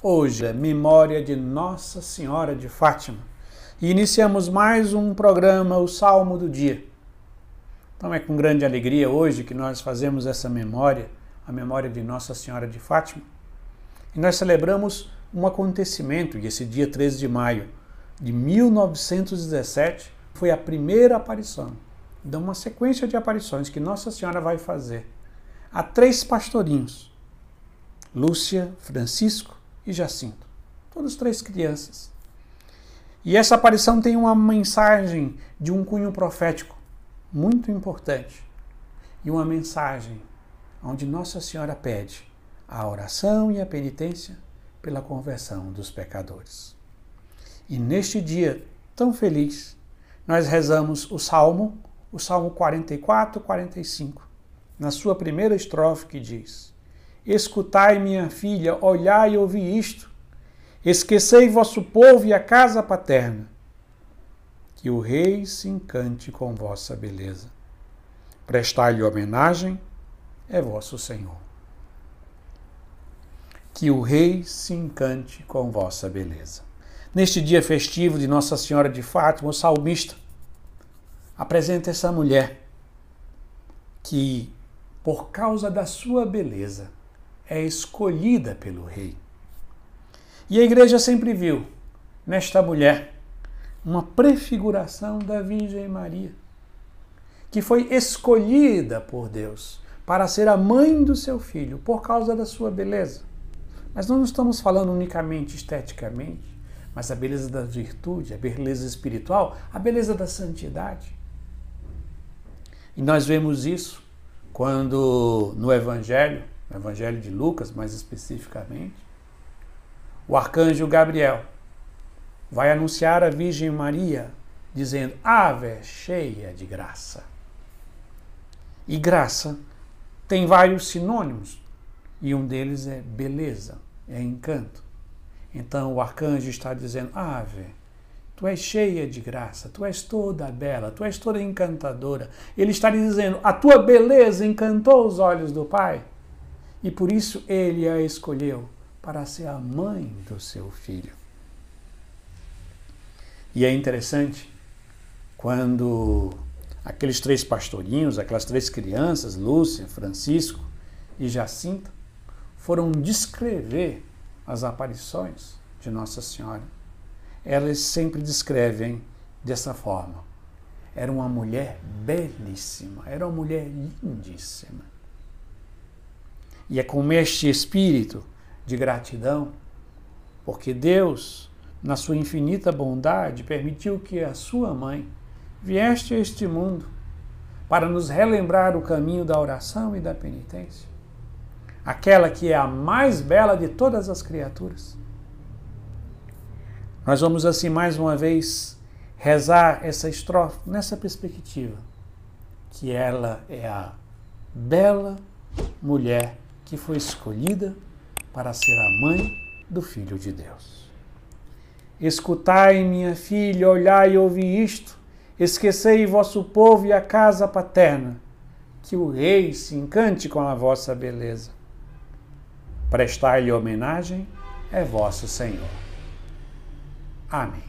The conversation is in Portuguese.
Hoje é memória de Nossa Senhora de Fátima e iniciamos mais um programa, o Salmo do Dia. Então é com grande alegria hoje que nós fazemos essa memória, a memória de Nossa Senhora de Fátima. E nós celebramos um acontecimento, e esse dia 13 de maio de 1917 foi a primeira aparição. Então, uma sequência de aparições que Nossa Senhora vai fazer a três pastorinhos: Lúcia, Francisco e Jacinto. Todos três crianças. E essa aparição tem uma mensagem de um cunho profético muito importante. E uma mensagem onde Nossa Senhora pede a oração e a penitência pela conversão dos pecadores. E neste dia tão feliz, nós rezamos o Salmo, o Salmo 44, 45, na sua primeira estrofe que diz: Escutai, minha filha, olhai e ouvi isto. Esquecei vosso povo e a casa paterna. Que o rei se encante com vossa beleza. Prestai-lhe homenagem, é vosso Senhor. Que o rei se encante com vossa beleza. Neste dia festivo de Nossa Senhora de Fátima, o salmista apresenta essa mulher que, por causa da sua beleza, é escolhida pelo rei. E a igreja sempre viu nesta mulher uma prefiguração da Virgem Maria, que foi escolhida por Deus para ser a mãe do seu filho por causa da sua beleza. Mas não estamos falando unicamente esteticamente, mas a beleza da virtude, a beleza espiritual, a beleza da santidade. E nós vemos isso quando no Evangelho no Evangelho de Lucas, mais especificamente, o arcanjo Gabriel vai anunciar a Virgem Maria, dizendo: Ave cheia de graça. E graça tem vários sinônimos, e um deles é beleza, é encanto. Então o arcanjo está dizendo: Ave, tu és cheia de graça, tu és toda bela, tu és toda encantadora. Ele está dizendo: A tua beleza encantou os olhos do Pai e por isso ele a escolheu para ser a mãe do seu filho. E é interessante quando aqueles três pastorinhos, aquelas três crianças, Lúcia, Francisco e Jacinta, foram descrever as aparições de Nossa Senhora. Elas sempre descrevem dessa forma. Era uma mulher belíssima, era uma mulher lindíssima e é com este espírito de gratidão, porque Deus, na sua infinita bondade, permitiu que a sua mãe vieste a este mundo para nos relembrar o caminho da oração e da penitência. Aquela que é a mais bela de todas as criaturas. Nós vamos assim mais uma vez rezar essa estrofe nessa perspectiva, que ela é a bela mulher que foi escolhida para ser a mãe do Filho de Deus. Escutai, minha filha, olhai e ouvi isto, esquecei vosso povo e a casa paterna, que o rei se encante com a vossa beleza. Prestai-lhe homenagem, é vosso Senhor. Amém.